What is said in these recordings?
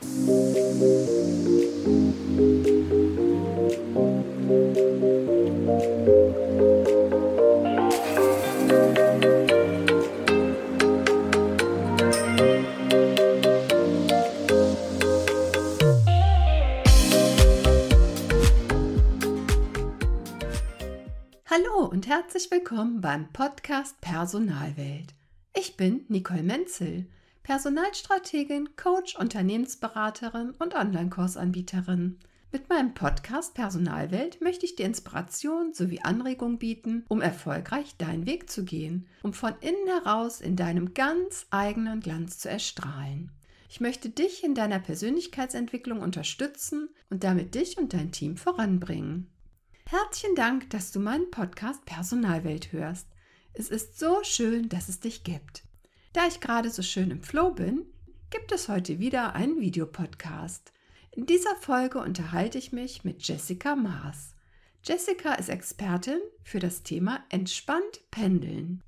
Hallo und herzlich willkommen beim Podcast Personalwelt. Ich bin Nicole Menzel, Personalstrategin, Coach, Unternehmensberaterin und Online-Kursanbieterin. Mit meinem Podcast Personalwelt möchte ich dir Inspiration sowie Anregung bieten, um erfolgreich deinen Weg zu gehen, um von innen heraus in deinem ganz eigenen Glanz zu erstrahlen. Ich möchte dich in deiner Persönlichkeitsentwicklung unterstützen und damit dich und dein Team voranbringen. Herzlichen Dank, dass du meinen Podcast Personalwelt hörst. Es ist so schön, dass es dich gibt. Da ich gerade so schön im Flow bin, gibt es heute wieder einen Videopodcast. In dieser Folge unterhalte ich mich mit Jessica Maas. Jessica ist Expertin für das Thema entspannt pendeln.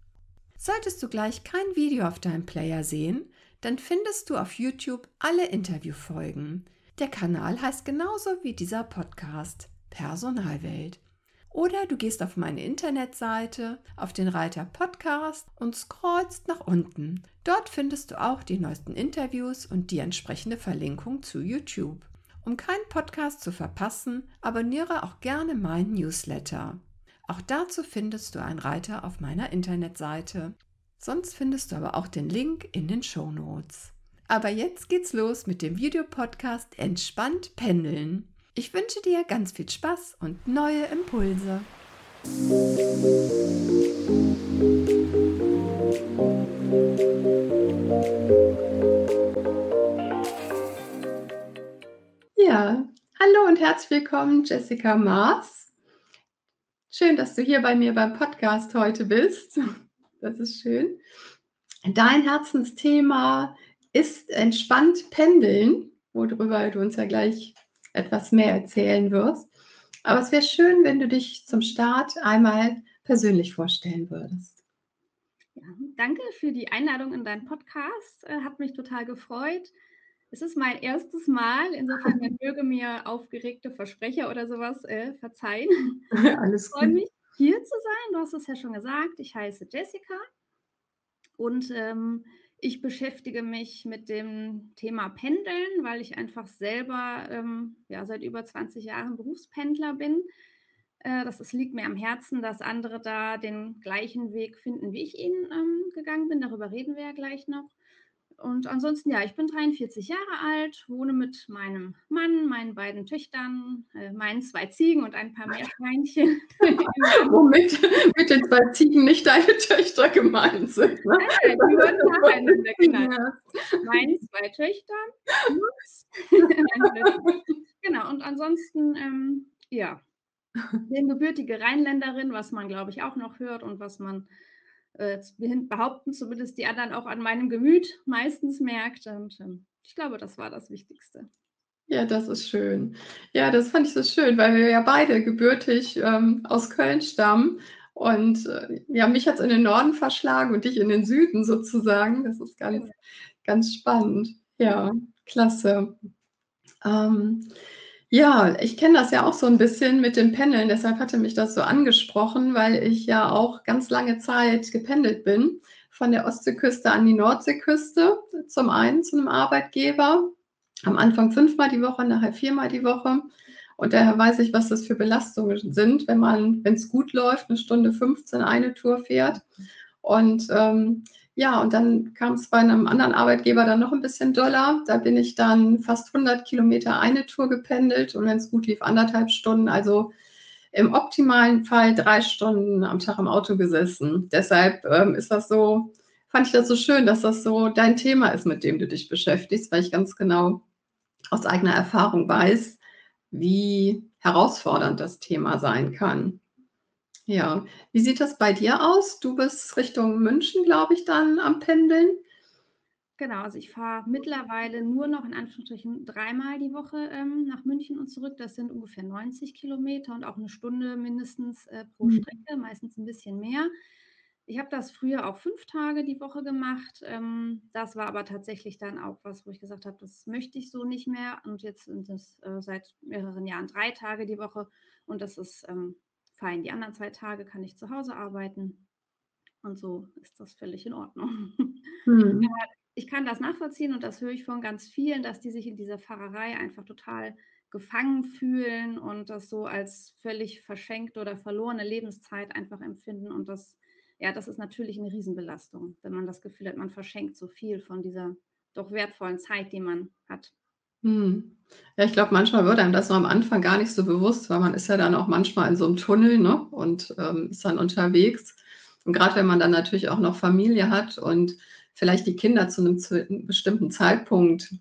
Solltest du gleich kein Video auf deinem Player sehen, dann findest du auf YouTube alle Interviewfolgen. Der Kanal heißt genauso wie dieser Podcast Personalwelt. Oder du gehst auf meine Internetseite, auf den Reiter Podcast und scrollst nach unten. Dort findest du auch die neuesten Interviews und die entsprechende Verlinkung zu YouTube. Um keinen Podcast zu verpassen, abonniere auch gerne meinen Newsletter. Auch dazu findest du einen Reiter auf meiner Internetseite. Sonst findest du aber auch den Link in den Show Notes. Aber jetzt geht's los mit dem Videopodcast Entspannt Pendeln. Ich wünsche dir ganz viel Spaß und neue Impulse. Ja, hallo und herzlich willkommen, Jessica Maas. Schön, dass du hier bei mir beim Podcast heute bist. Das ist schön. Dein Herzensthema ist entspannt pendeln, worüber du uns ja gleich etwas mehr erzählen wirst. Aber es wäre schön, wenn du dich zum Start einmal persönlich vorstellen würdest. Ja, danke für die Einladung in deinen Podcast. Äh, hat mich total gefreut. Es ist mein erstes Mal, insofern man möge mir aufgeregte Versprecher oder sowas äh, verzeihen. Alles ich freue mich, hier zu sein. Du hast es ja schon gesagt. Ich heiße Jessica und ähm, ich beschäftige mich mit dem Thema Pendeln, weil ich einfach selber ähm, ja, seit über 20 Jahren Berufspendler bin. Äh, das ist, liegt mir am Herzen, dass andere da den gleichen Weg finden, wie ich ihn ähm, gegangen bin. Darüber reden wir ja gleich noch. Und ansonsten, ja, ich bin 43 Jahre alt, wohne mit meinem Mann, meinen beiden Töchtern, äh, meinen zwei Ziegen und ein paar Meerschweinchen. Womit mit den zwei Ziegen nicht deine Töchter gemeint sind. Ne? Ja, die wurden nacheinander genannt. Meine zwei Töchter. genau, und ansonsten, ähm, ja, bin gebürtige Rheinländerin, was man, glaube ich, auch noch hört und was man äh, behaupten zumindest die anderen auch an meinem Gemüt meistens merkt. Und ähm, ich glaube, das war das Wichtigste. Ja, das ist schön. Ja, das fand ich so schön, weil wir ja beide gebürtig ähm, aus Köln stammen. Und äh, ja, mich hat es in den Norden verschlagen und dich in den Süden sozusagen. Das ist ganz, ganz spannend. Ja, klasse. Ähm, ja, ich kenne das ja auch so ein bisschen mit dem Pendeln, deshalb hatte mich das so angesprochen, weil ich ja auch ganz lange Zeit gependelt bin, von der Ostseeküste an die Nordseeküste, zum einen zu einem Arbeitgeber, am Anfang fünfmal die Woche, nachher viermal die Woche. Und daher weiß ich, was das für Belastungen sind, wenn man, wenn es gut läuft, eine Stunde 15 eine Tour fährt. Und ähm, ja, und dann kam es bei einem anderen Arbeitgeber dann noch ein bisschen doller. Da bin ich dann fast 100 Kilometer eine Tour gependelt und wenn es gut lief, anderthalb Stunden. Also im optimalen Fall drei Stunden am Tag im Auto gesessen. Deshalb ähm, ist das so, fand ich das so schön, dass das so dein Thema ist, mit dem du dich beschäftigst, weil ich ganz genau aus eigener Erfahrung weiß, wie herausfordernd das Thema sein kann. Ja, wie sieht das bei dir aus? Du bist Richtung München, glaube ich, dann am Pendeln. Genau, also ich fahre mittlerweile nur noch in Anführungsstrichen dreimal die Woche ähm, nach München und zurück. Das sind ungefähr 90 Kilometer und auch eine Stunde mindestens äh, pro mhm. Strecke, meistens ein bisschen mehr. Ich habe das früher auch fünf Tage die Woche gemacht. Ähm, das war aber tatsächlich dann auch was, wo ich gesagt habe, das möchte ich so nicht mehr. Und jetzt sind es äh, seit mehreren Jahren drei Tage die Woche und das ist ähm, fein. Die anderen zwei Tage kann ich zu Hause arbeiten und so ist das völlig in Ordnung. Mhm. ich kann das nachvollziehen und das höre ich von ganz vielen, dass die sich in dieser Fahrerei einfach total gefangen fühlen und das so als völlig verschenkte oder verlorene Lebenszeit einfach empfinden. Und das, ja, das ist natürlich eine Riesenbelastung, wenn man das Gefühl hat, man verschenkt so viel von dieser doch wertvollen Zeit, die man hat. Hm. Ja, ich glaube, manchmal wird einem das so am Anfang gar nicht so bewusst, weil man ist ja dann auch manchmal in so einem Tunnel, ne, und, ähm, ist dann unterwegs. Und gerade wenn man dann natürlich auch noch Familie hat und vielleicht die Kinder zu einem zu bestimmten Zeitpunkt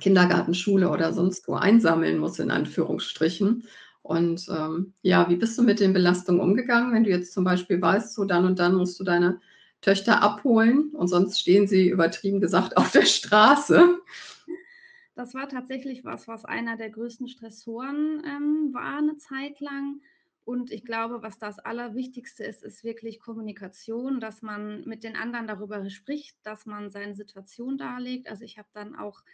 Kindergarten, Schule oder sonst wo einsammeln muss, in Anführungsstrichen. Und ähm, ja, wie bist du mit den Belastungen umgegangen, wenn du jetzt zum Beispiel weißt, so dann und dann musst du deine Töchter abholen und sonst stehen sie übertrieben gesagt auf der Straße? Das war tatsächlich was, was einer der größten Stressoren ähm, war eine Zeit lang. Und ich glaube, was das Allerwichtigste ist, ist wirklich Kommunikation, dass man mit den anderen darüber spricht, dass man seine Situation darlegt. Also ich habe dann auch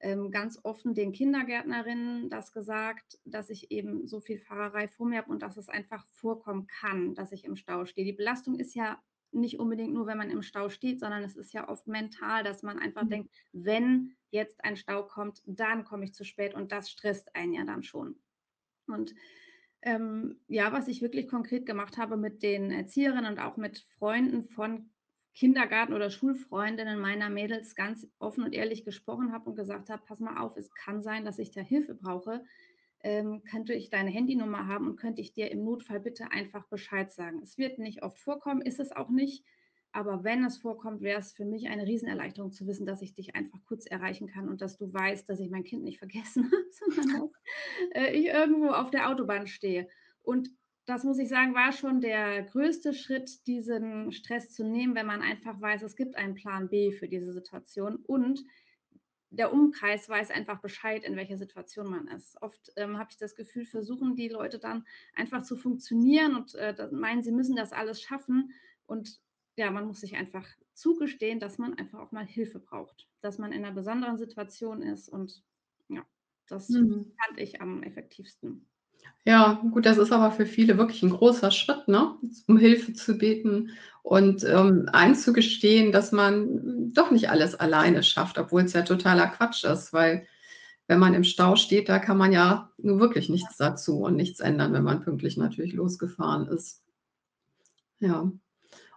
ähm, ganz offen den Kindergärtnerinnen das gesagt, dass ich eben so viel Fahrerei vor mir habe und dass es einfach vorkommen kann, dass ich im Stau stehe. Die Belastung ist ja nicht unbedingt nur, wenn man im Stau steht, sondern es ist ja oft mental, dass man einfach mhm. denkt, wenn jetzt ein Stau kommt, dann komme ich zu spät und das stresst einen ja dann schon. Und ähm, ja, was ich wirklich konkret gemacht habe mit den Erzieherinnen und auch mit Freunden von Kindergarten- oder Schulfreundinnen meiner Mädels ganz offen und ehrlich gesprochen habe und gesagt habe, pass mal auf, es kann sein, dass ich da Hilfe brauche. Ähm, könnte ich deine Handynummer haben und könnte ich dir im Notfall bitte einfach Bescheid sagen. Es wird nicht oft vorkommen, ist es auch nicht. Aber wenn es vorkommt, wäre es für mich eine Riesenerleichterung zu wissen, dass ich dich einfach kurz erreichen kann und dass du weißt, dass ich mein Kind nicht vergessen habe, sondern dass äh, ich irgendwo auf der Autobahn stehe. Und das muss ich sagen, war schon der größte Schritt, diesen Stress zu nehmen, wenn man einfach weiß, es gibt einen Plan B für diese Situation und der Umkreis weiß einfach Bescheid, in welcher Situation man ist. Oft ähm, habe ich das Gefühl, versuchen die Leute dann einfach zu funktionieren und äh, meinen, sie müssen das alles schaffen. Und ja, man muss sich einfach zugestehen, dass man einfach auch mal Hilfe braucht, dass man in einer besonderen Situation ist. Und ja, das mhm. fand ich am effektivsten. Ja, gut, das ist aber für viele wirklich ein großer Schritt, ne? Um Hilfe zu beten und, ähm, einzugestehen, dass man doch nicht alles alleine schafft, obwohl es ja totaler Quatsch ist, weil wenn man im Stau steht, da kann man ja nur wirklich nichts dazu und nichts ändern, wenn man pünktlich natürlich losgefahren ist. Ja.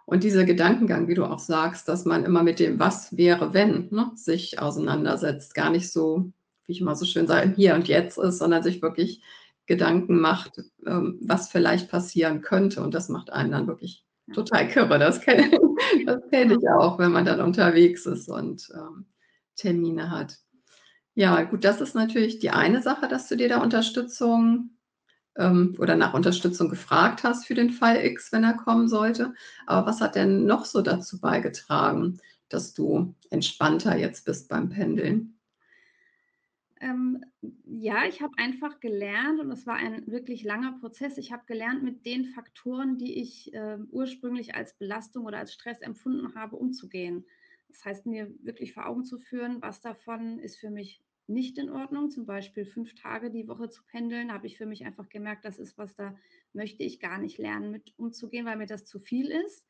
Und dieser Gedankengang, wie du auch sagst, dass man immer mit dem „Was wäre, wenn“, ne, sich auseinandersetzt, gar nicht so, wie ich immer so schön sage, Hier und Jetzt ist, sondern sich wirklich Gedanken macht, ähm, was vielleicht passieren könnte. Und das macht einen dann wirklich total kirre. Das kenne kenn ich auch, wenn man dann unterwegs ist und ähm, Termine hat. Ja, gut, das ist natürlich die eine Sache, dass du dir da Unterstützung ähm, oder nach Unterstützung gefragt hast für den Fall X, wenn er kommen sollte. Aber was hat denn noch so dazu beigetragen, dass du entspannter jetzt bist beim Pendeln? Ähm, ja, ich habe einfach gelernt und es war ein wirklich langer Prozess. Ich habe gelernt, mit den Faktoren, die ich äh, ursprünglich als Belastung oder als Stress empfunden habe, umzugehen. Das heißt, mir wirklich vor Augen zu führen, was davon ist für mich nicht in Ordnung. Zum Beispiel fünf Tage die Woche zu pendeln, habe ich für mich einfach gemerkt, das ist was, da möchte ich gar nicht lernen, mit umzugehen, weil mir das zu viel ist.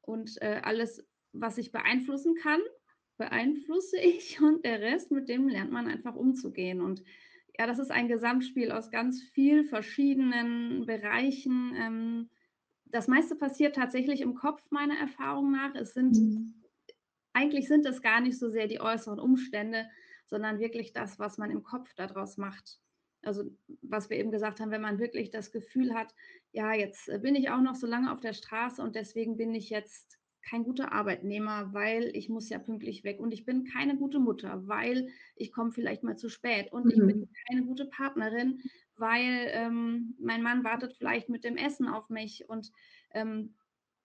Und äh, alles, was ich beeinflussen kann, beeinflusse ich und der Rest, mit dem lernt man einfach umzugehen. Und ja, das ist ein Gesamtspiel aus ganz vielen verschiedenen Bereichen. Ähm, das meiste passiert tatsächlich im Kopf, meiner Erfahrung nach. Es sind, mhm. eigentlich sind es gar nicht so sehr die äußeren Umstände, sondern wirklich das, was man im Kopf daraus macht. Also, was wir eben gesagt haben, wenn man wirklich das Gefühl hat, ja, jetzt bin ich auch noch so lange auf der Straße und deswegen bin ich jetzt kein guter Arbeitnehmer, weil ich muss ja pünktlich weg und ich bin keine gute Mutter, weil ich komme vielleicht mal zu spät und mhm. ich bin mhm. keine gute Partnerin, weil ähm, mein Mann wartet vielleicht mit dem Essen auf mich und ähm,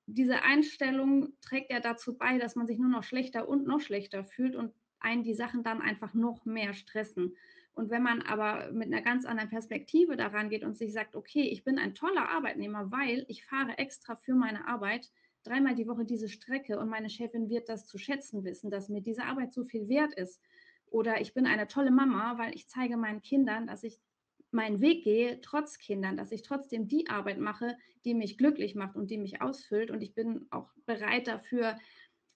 diese Einstellung trägt ja dazu bei, dass man sich nur noch schlechter und noch schlechter fühlt und einen die Sachen dann einfach noch mehr stressen. Und wenn man aber mit einer ganz anderen Perspektive daran geht und sich sagt, okay, ich bin ein toller Arbeitnehmer, weil ich fahre extra für meine Arbeit, dreimal die Woche diese Strecke und meine Chefin wird das zu schätzen wissen, dass mir diese Arbeit so viel wert ist. Oder ich bin eine tolle Mama, weil ich zeige meinen Kindern, dass ich meinen Weg gehe, trotz Kindern, dass ich trotzdem die Arbeit mache, die mich glücklich macht und die mich ausfüllt. Und ich bin auch bereit dafür,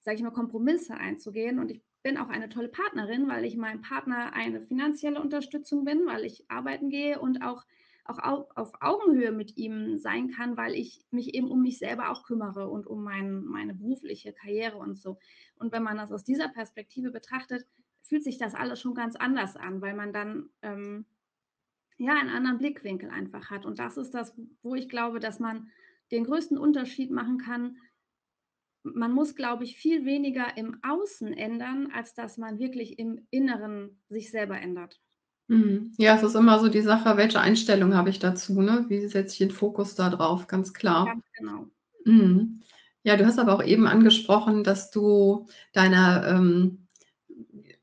sage ich mal, Kompromisse einzugehen. Und ich bin auch eine tolle Partnerin, weil ich meinem Partner eine finanzielle Unterstützung bin, weil ich arbeiten gehe und auch, auch auf Augenhöhe mit ihm sein kann, weil ich mich eben um mich selber auch kümmere und um mein, meine berufliche Karriere und so. Und wenn man das aus dieser Perspektive betrachtet, fühlt sich das alles schon ganz anders an, weil man dann ähm, ja einen anderen Blickwinkel einfach hat. Und das ist das, wo ich glaube, dass man den größten Unterschied machen kann. Man muss, glaube ich, viel weniger im Außen ändern, als dass man wirklich im Inneren sich selber ändert. Mhm. Ja, es ist immer so die Sache, welche Einstellung habe ich dazu, ne? Wie setze ich den Fokus da drauf, ganz klar. Ganz genau. Mhm. Ja, du hast aber auch eben angesprochen, dass du deine ähm,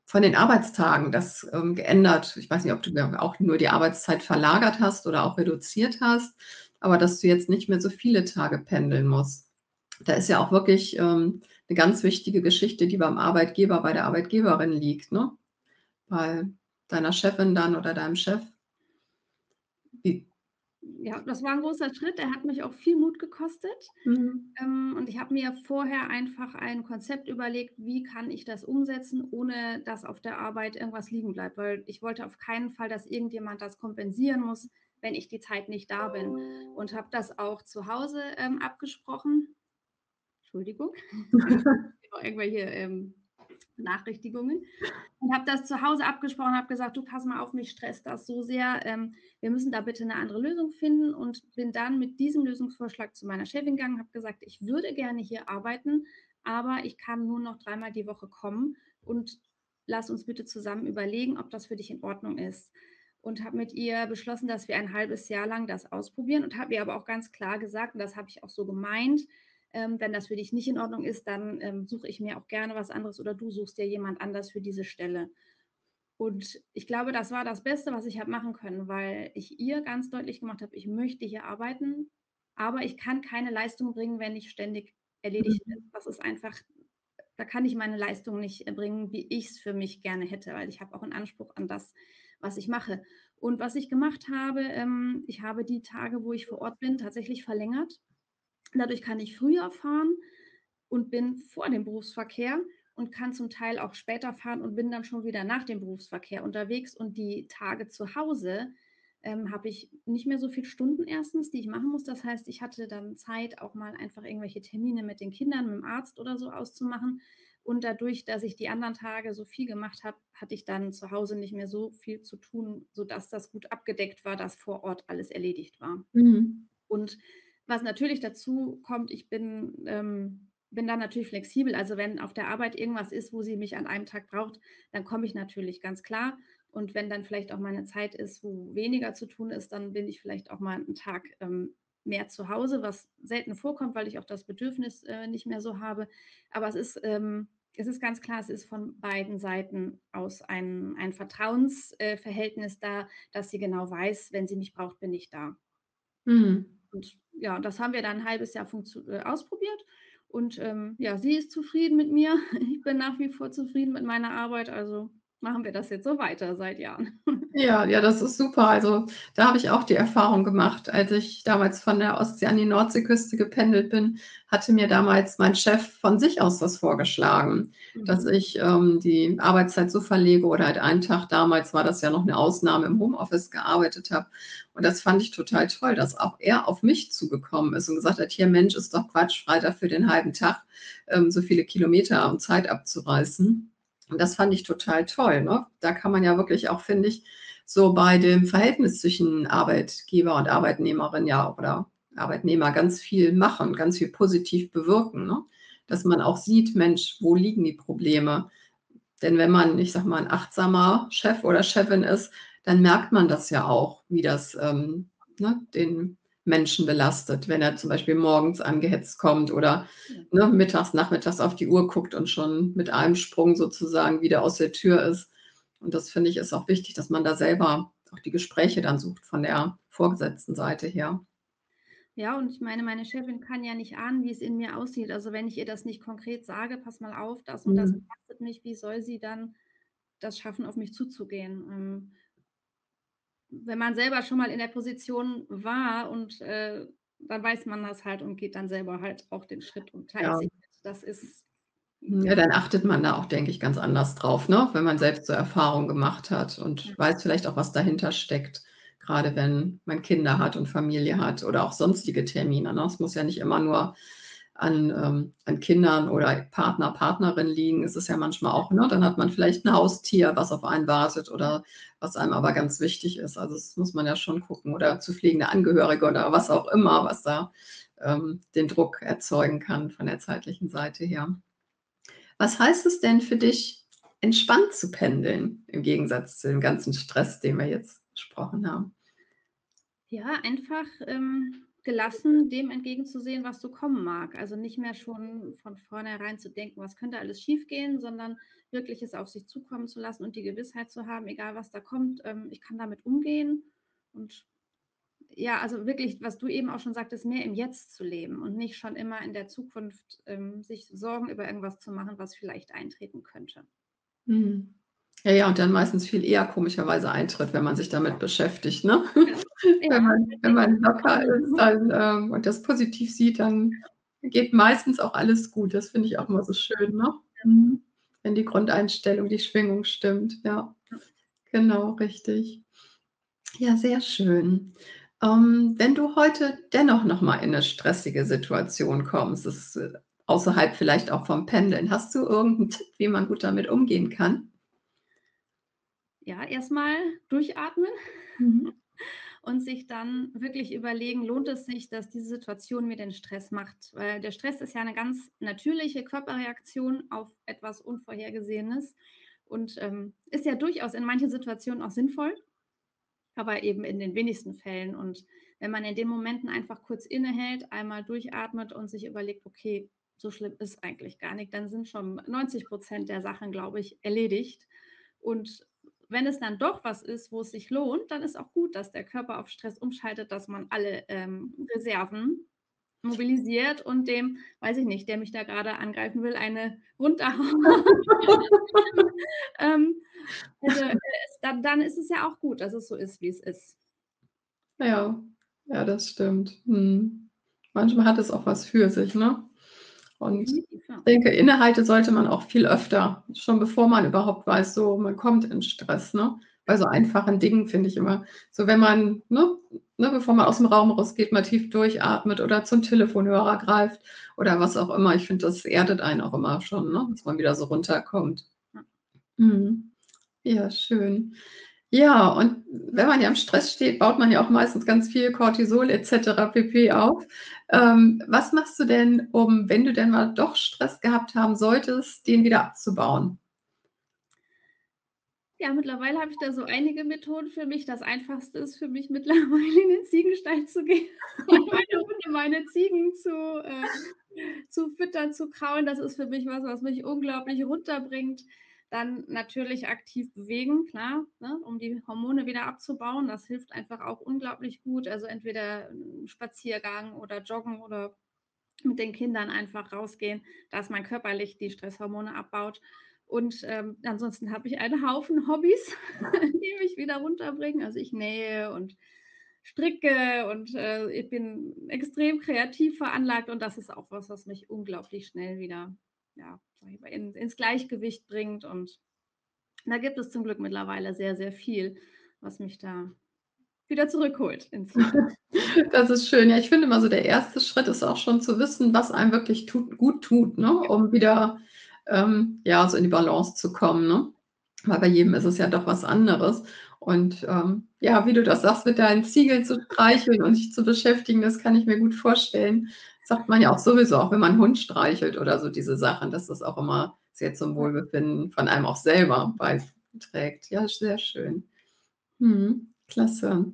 von den Arbeitstagen das ähm, geändert. Ich weiß nicht, ob du auch nur die Arbeitszeit verlagert hast oder auch reduziert hast, aber dass du jetzt nicht mehr so viele Tage pendeln musst. Da ist ja auch wirklich ähm, eine ganz wichtige Geschichte, die beim Arbeitgeber, bei der Arbeitgeberin liegt, ne? Bei deiner Chefin dann oder deinem Chef. Wie, ja, das war ein großer Schritt. Er hat mich auch viel Mut gekostet. Mhm. Ähm, und ich habe mir vorher einfach ein Konzept überlegt, wie kann ich das umsetzen, ohne dass auf der Arbeit irgendwas liegen bleibt. Weil ich wollte auf keinen Fall, dass irgendjemand das kompensieren muss, wenn ich die Zeit nicht da bin. Und habe das auch zu Hause ähm, abgesprochen. Entschuldigung. irgendwelche ähm, Nachrichtigungen und habe das zu Hause abgesprochen, habe gesagt, du pass mal auf, mich stresst das so sehr, ähm, wir müssen da bitte eine andere Lösung finden. Und bin dann mit diesem Lösungsvorschlag zu meiner Chefin gegangen, habe gesagt, ich würde gerne hier arbeiten, aber ich kann nur noch dreimal die Woche kommen. Und lass uns bitte zusammen überlegen, ob das für dich in Ordnung ist. Und habe mit ihr beschlossen, dass wir ein halbes Jahr lang das ausprobieren und habe ihr aber auch ganz klar gesagt, und das habe ich auch so gemeint, ähm, wenn das für dich nicht in Ordnung ist, dann ähm, suche ich mir auch gerne was anderes oder du suchst dir jemand anders für diese Stelle. Und ich glaube, das war das Beste, was ich habe machen können, weil ich ihr ganz deutlich gemacht habe, ich möchte hier arbeiten, aber ich kann keine Leistung bringen, wenn ich ständig erledigt bin. Mhm. Das ist einfach, da kann ich meine Leistung nicht bringen, wie ich es für mich gerne hätte, weil ich habe auch einen Anspruch an das, was ich mache. Und was ich gemacht habe, ähm, ich habe die Tage, wo ich vor Ort bin, tatsächlich verlängert. Dadurch kann ich früher fahren und bin vor dem Berufsverkehr und kann zum Teil auch später fahren und bin dann schon wieder nach dem Berufsverkehr unterwegs. Und die Tage zu Hause ähm, habe ich nicht mehr so viele Stunden erstens, die ich machen muss. Das heißt, ich hatte dann Zeit, auch mal einfach irgendwelche Termine mit den Kindern, mit dem Arzt oder so auszumachen. Und dadurch, dass ich die anderen Tage so viel gemacht habe, hatte ich dann zu Hause nicht mehr so viel zu tun, sodass das gut abgedeckt war, dass vor Ort alles erledigt war. Mhm. Und was natürlich dazu kommt, ich bin, ähm, bin dann natürlich flexibel. Also wenn auf der Arbeit irgendwas ist, wo sie mich an einem Tag braucht, dann komme ich natürlich ganz klar. Und wenn dann vielleicht auch mal eine Zeit ist, wo weniger zu tun ist, dann bin ich vielleicht auch mal einen Tag ähm, mehr zu Hause, was selten vorkommt, weil ich auch das Bedürfnis äh, nicht mehr so habe. Aber es ist, ähm, es ist ganz klar, es ist von beiden Seiten aus ein, ein Vertrauensverhältnis äh, da, dass sie genau weiß, wenn sie mich braucht, bin ich da. Mhm. Und ja, das haben wir dann ein halbes Jahr äh, ausprobiert. Und ähm, ja, sie ist zufrieden mit mir. Ich bin nach wie vor zufrieden mit meiner Arbeit. Also machen wir das jetzt so weiter seit Jahren. Ja, ja, das ist super. Also da habe ich auch die Erfahrung gemacht, als ich damals von der Ostsee an die Nordseeküste gependelt bin, hatte mir damals mein Chef von sich aus das vorgeschlagen, mhm. dass ich ähm, die Arbeitszeit so verlege oder halt einen Tag, damals war das ja noch eine Ausnahme, im Homeoffice gearbeitet habe. Und das fand ich total toll, dass auch er auf mich zugekommen ist und gesagt hat, hier Mensch, ist doch Quatsch, Freitag für den halben Tag ähm, so viele Kilometer um Zeit abzureißen. Und das fand ich total toll. Ne? Da kann man ja wirklich auch, finde ich, so bei dem Verhältnis zwischen Arbeitgeber und Arbeitnehmerin ja oder Arbeitnehmer ganz viel machen, ganz viel positiv bewirken. Ne? Dass man auch sieht, Mensch, wo liegen die Probleme? Denn wenn man, ich sag mal, ein achtsamer Chef oder Chefin ist, dann merkt man das ja auch, wie das ähm, ne, den Menschen belastet, wenn er zum Beispiel morgens angehetzt kommt oder ne, mittags, nachmittags auf die Uhr guckt und schon mit einem Sprung sozusagen wieder aus der Tür ist. Und das finde ich ist auch wichtig, dass man da selber auch die Gespräche dann sucht von der vorgesetzten Seite her. Ja, und ich meine, meine Chefin kann ja nicht ahnen, wie es in mir aussieht. Also, wenn ich ihr das nicht konkret sage: „Pass mal auf, das und das Mhm. belastet mich“, wie soll sie dann das schaffen, auf mich zuzugehen? Wenn man selber schon mal in der Position war und, äh, dann weiß man das halt und geht dann selber halt auch den Schritt und teilt Ja. sich mit. Das ist ja, dann achtet man da auch, denke ich, ganz anders drauf, ne, wenn man selbst so Erfahrungen gemacht hat und Ja. weiß vielleicht auch, was dahinter steckt, grade wenn man Kinder hat und Familie hat oder auch sonstige Termine, ne? Es muss ja nicht immer nur an ähm, an Kindern oder Partner, Partnerin liegen. Es ist ja manchmal auch ne, dann hat man vielleicht 'n Haustier, was auf einen wartet oder was einem aber ganz wichtig ist. Also, das muss man ja schon gucken oder zu pflegende Angehörige oder was auch immer, was da, ähm, den Druck erzeugen kann von der zeitlichen Seite her. Was heißt es denn für dich, entspannt zu pendeln im Gegensatz zu dem ganzen Stress, den wir jetzt besprochen haben? Ja, einfach, ähm, gelassen dem entgegenzusehen, was so kommen mag. Also, nicht mehr schon von vornherein zu denken: „Was könnte alles schiefgehen“, sondern wirklich es auf sich zukommen zu lassen und die Gewissheit zu haben: „Egal, was da kommt, ähm, ich kann damit umgehen.“ Und ja, also wirklich, was du eben auch schon sagtest, mehr im Jetzt zu leben und nicht schon immer in der Zukunft, ähm, sich Sorgen über irgendwas zu machen, was vielleicht eintreten könnte. Mhm. Ja, ja, und dann meistens viel eher komischerweise eintritt, wenn man sich damit beschäftigt, ne? Ja. Wenn man wenn man locker ist, dann, ähm und das positiv sieht, dann geht meistens auch alles gut. Das finde ich auch immer so schön, ne? Mhm. Wenn die Grundeinstellung, die Schwingung stimmt, ja. Genau, richtig. Ja, sehr schön. Ähm, wenn du heute dennoch noch mal in 'ne stressige Situation kommst, ist, äh, außerhalb vielleicht auch vom Pendeln, hast du irgend 'n Tipp, wie man gut damit umgehen kann? Ja, erst mal durchatmen Mhm. und sich dann wirklich überlegen: „Lohnt es sich, dass diese Situation mir den Stress macht?“ Weil der Stress ist ja 'ne ganz natürliche Körperreaktion auf etwas Unvorhergesehenes und, ähm, ist ja durchaus in manchen Situationen auch sinnvoll, aber eben in den wenigsten Fällen. Und wenn man in den Momenten einfach kurz innehält, einmal durchatmet und sich überlegt: „Okay, so schlimm ist eigentlich gar nicht“, dann sind schon 90 % der Sachen, glaube ich, erledigt. Und wenn es dann doch was ist, wo es sich lohnt, dann ist auch gut, dass der Körper auf Stress umschaltet, dass man alle, ähm, Reserven mobilisiert und dem, weiß ich nicht, der mich da grade angreifen will, eine runterhaut. Ähm, also, äh, dann dann ist es ja auch gut, dass es so ist, wie es ist. Ja, ja, das stimmt. Mhm. Manchmal hat es auch was für sich, ne? Und Definitiv, ich denke, Innehalte sollte man auch viel öfter, schon bevor man überhaupt weiß, so, man kommt in Stress, ne? Bei so einfachen Dingen finde ich immer so, wenn man ne ne, bevor man aus'm Raum rausgeht, mal tief durchatmet oder zum Telefonhörer greift oder was auch immer. Ich finde, das erdet einen auch immer schon, ne, dass man wieder so runterkommt. Mhm. Ja, schön. Ja, und wenn man ja im Stress steht, baut man ja auch meistens ganz viel Cortisol et cetera pp. auf. Ähm, was machst du denn, um, wenn du denn mal doch Stress gehabt haben solltest, den wieder abzubauen? Ja, mittlerweile habe ich da so einige Methoden für mich. Das Einfachste ist für mich mittlerweile in den Ziegenstall zu gehen und meine Hunde, meine Ziegen zu äh, zu füttern, zu kraulen. Das ist für mich was, was mich unglaublich runterbringt. Dann natürlich aktiv bewegen, klar, ne, um die Hormone wieder abzubauen. Das hilft einfach auch unglaublich gut. Also, entweder 'n Spaziergang oder Joggen oder mit den Kindern einfach rausgehen, dass man körperlich die Stresshormone abbaut. Und, ähm, ansonsten habe ich einen Haufen Hobbys, die mich wieder runterbringen. Also, ich nähe und stricke und, äh, ich bin extrem kreativ veranlagt und das ist auch was, was mich unglaublich schnell wieder, ja, mal, in ins Gleichgewicht bringt. Und da gibt es zum Glück mittlerweile sehr, sehr viel, was mich da wieder zurückholt Das ist schön. Ja, ich finde immer so, der 1. Schritt ist auch schon zu wissen, was einem wirklich tut gut tut, ne, um wieder, ähm, ja, so in die Balance zu kommen, ne? Weil bei jedem ist es ja doch was anderes. Und, ähm, ja, wie du das sagst, mit deinen Ziegen zu streicheln und dich zu beschäftigen, das kann ich mir gut vorstellen. Sagt man ja auch sowieso, auch wenn man 'n Hund streichelt oder so diese Sachen, dass das auch immer sehr zum. Wohlbefinden von einem auch selber beiträgt. Ja, sehr schön. Mhm, klasse.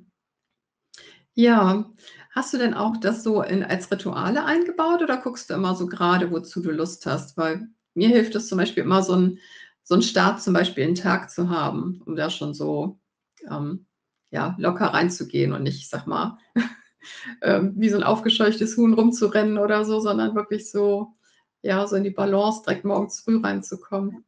Ja, hast du denn auch das so in als Rituale eingebaut oder guckst du immer so grade, wozu du Lust hast? Weil mir hilft es zum Beispiel immer so 'n so 'n Start zum Beispiel in 'n Tag zu haben, um da schon so, ähm, ja, locker reinzugehen und nicht, ich sage mal, ähm, wie so ein aufgescheuchtes Huhn rumzurennen oder so, sondern wirklich so, ja, so in die Balance direkt morgens früh reinzukommen.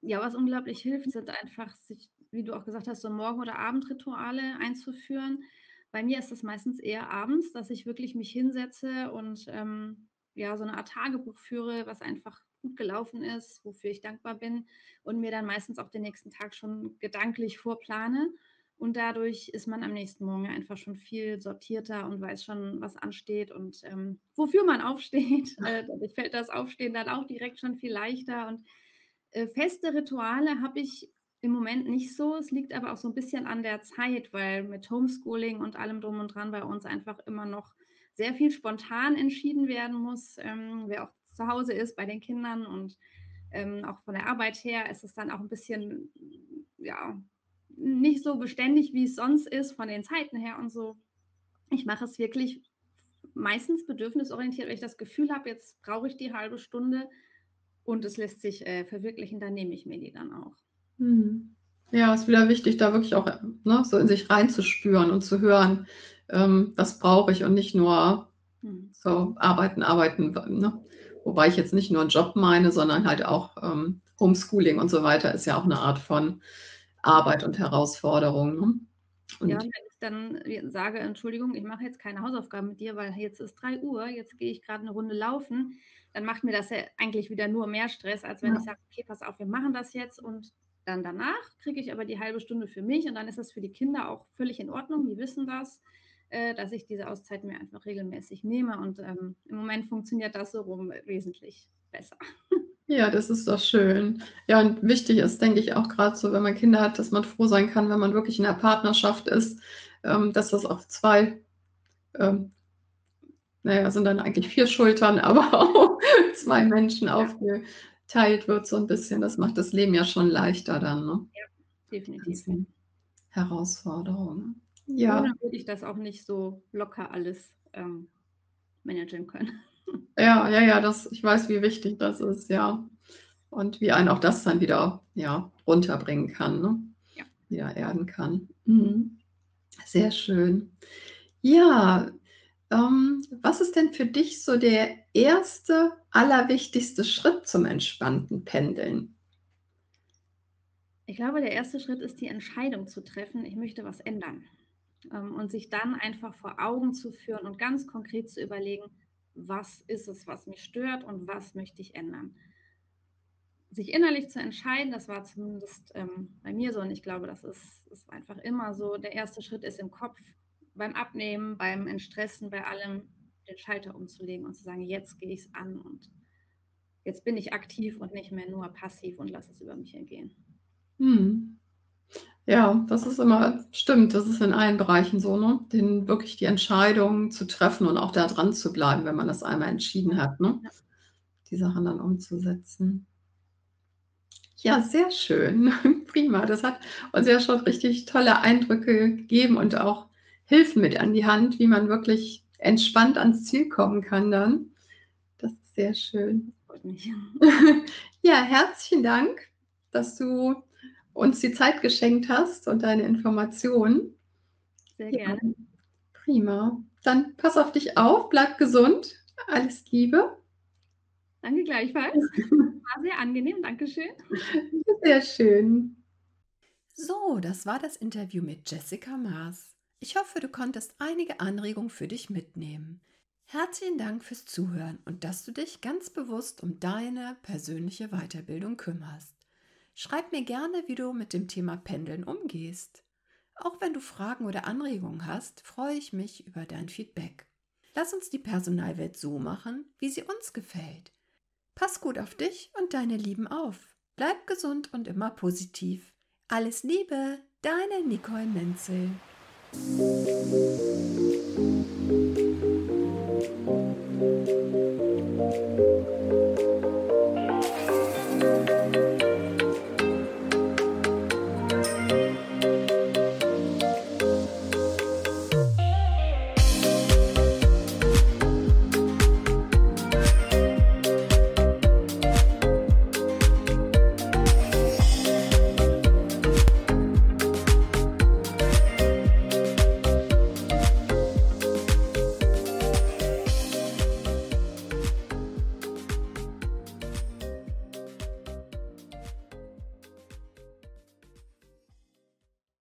Ja, was unglaublich hilft, sind einfach sich, wie du auch gesagt hast, so Morgen- oder Abendrituale einzuführen. Bei mir ist es meistens eher abends, dass ich wirklich mich hinsetze und ähm, ja, so eine Art Tagebuch führe, was einfach gut gelaufen ist, wofür ich dankbar bin und mir dann meistens auch den nächsten Tag schon gedanklich vorplane. Und dadurch ist man am nächsten Morgen einfach schon viel sortierter und weiß schon, was ansteht und ähm, wofür man aufsteht. Äh, dadurch fällt das Aufstehen dann auch direkt schon viel leichter. Und äh, feste Rituale habe ich im Moment nicht so. Es liegt aber auch so ein bisschen an der Zeit, weil mit Homeschooling und allem drum und dran bei uns einfach immer noch sehr viel spontan entschieden werden muss, ähm, wer auch zu Hause ist bei den Kindern und ähm, auch von der Arbeit her ist es dann auch ein bisschen, ja, nicht so beständig, wie es sonst ist, von den Zeiten her und so. Ich mache es wirklich meistens bedürfnisorientiert, weil ich das Gefühl habe, jetzt brauche ich die halbe Stunde und es lässt sich äh, verwirklichen, dann nehme ich mir die dann auch. Hm. Ja, ist wieder wichtig, da wirklich auch ne, so in sich reinzuspüren und zu hören, ähm, was brauche ich und nicht nur hm. so arbeiten, arbeiten. Ne? Wobei ich jetzt nicht nur einen Job meine, sondern halt auch ähm, Homeschooling und so weiter ist ja auch eine Art von Arbeit und Herausforderung. Ne? Und ja, wenn ich dann sage, Entschuldigung, ich mache jetzt keine Hausaufgaben mit dir, weil jetzt ist 3 Uhr, jetzt gehe ich gerade eine Runde laufen, dann macht mir das ja eigentlich wieder nur mehr Stress, als wenn ja. ich sage, okay, pass auf, wir machen das jetzt und dann danach kriege ich aber die halbe Stunde für mich und dann ist das für die Kinder auch völlig in Ordnung, die wissen das, äh, dass ich diese Auszeit mir einfach regelmäßig nehme und ähm, im Moment funktioniert das so rum wesentlich besser. Ja, das ist doch schön. Ja, und wichtig ist, denke ich, auch gerade so, wenn man Kinder hat, dass man froh sein kann, wenn man wirklich in der Partnerschaft ist, ähm, dass das auf zwei, ähm, naja, sind dann eigentlich vier Schultern, aber auch zwei Menschen aufgeteilt wird, so ein bisschen. Das macht das Leben ja schon leichter dann. Ne? Ja, definitiv. Herausforderungen. Ja. Ohne würde ich das auch nicht so locker alles ähm, managen können. Ja, ja, ja, das, ich weiß, wie wichtig das ist, ja. Und wie einen auch das dann wieder ja, runterbringen kann, ne? ja. wieder erden kann. Mhm. Sehr schön. Ja, ähm, was ist denn für dich so der erste, allerwichtigste Schritt zum entspannten Pendeln? Ich glaube, der erste Schritt ist die Entscheidung zu treffen, ich möchte was ändern. Ähm, und sich dann einfach vor Augen zu führen und ganz konkret zu überlegen, was ist es, was mich stört und was möchte ich ändern. Sich innerlich zu entscheiden, das war zumindest ähm, bei mir so und ich glaube, das ist, ist einfach immer so. Der erste Schritt ist im Kopf, beim Abnehmen, beim Entstressen, bei allem den Schalter umzulegen und zu sagen, jetzt gehe ich es an und jetzt bin ich aktiv und nicht mehr nur passiv und lasse es über mich ergehen. Hm. Ja, das ist immer stimmt, das ist in allen Bereichen so, ne? Den wirklich die Entscheidung zu treffen und auch da dran zu bleiben, wenn man das einmal entschieden hat, ne? Ja. Die Sachen dann umzusetzen. Ja, sehr schön. Prima. Das hat uns ja schon richtig tolle Eindrücke gegeben und auch Hilfen mit an die Hand, wie man wirklich entspannt ans Ziel kommen kann dann. Das ist sehr schön. Ja, herzlichen Dank, dass du uns die Zeit geschenkt hast und deine Informationen. Sehr gerne. Ja, prima. Dann pass auf dich auf, bleib gesund. Alles Liebe. Danke gleichfalls. War sehr angenehm, Dankeschön. Sehr schön. So, das war das Interview mit Jessica Maas. Ich hoffe, du konntest einige Anregungen für dich mitnehmen. Herzlichen Dank fürs Zuhören und dass du dich ganz bewusst um deine persönliche Weiterbildung kümmerst. Schreib mir gerne, wie du mit dem Thema Pendeln umgehst. Auch wenn du Fragen oder Anregungen hast, freue ich mich über dein Feedback. Lass uns die Personalwelt so machen, wie sie uns gefällt. Pass gut auf dich und deine Lieben auf. Bleib gesund und immer positiv. Alles Liebe, deine Nicole Menzel.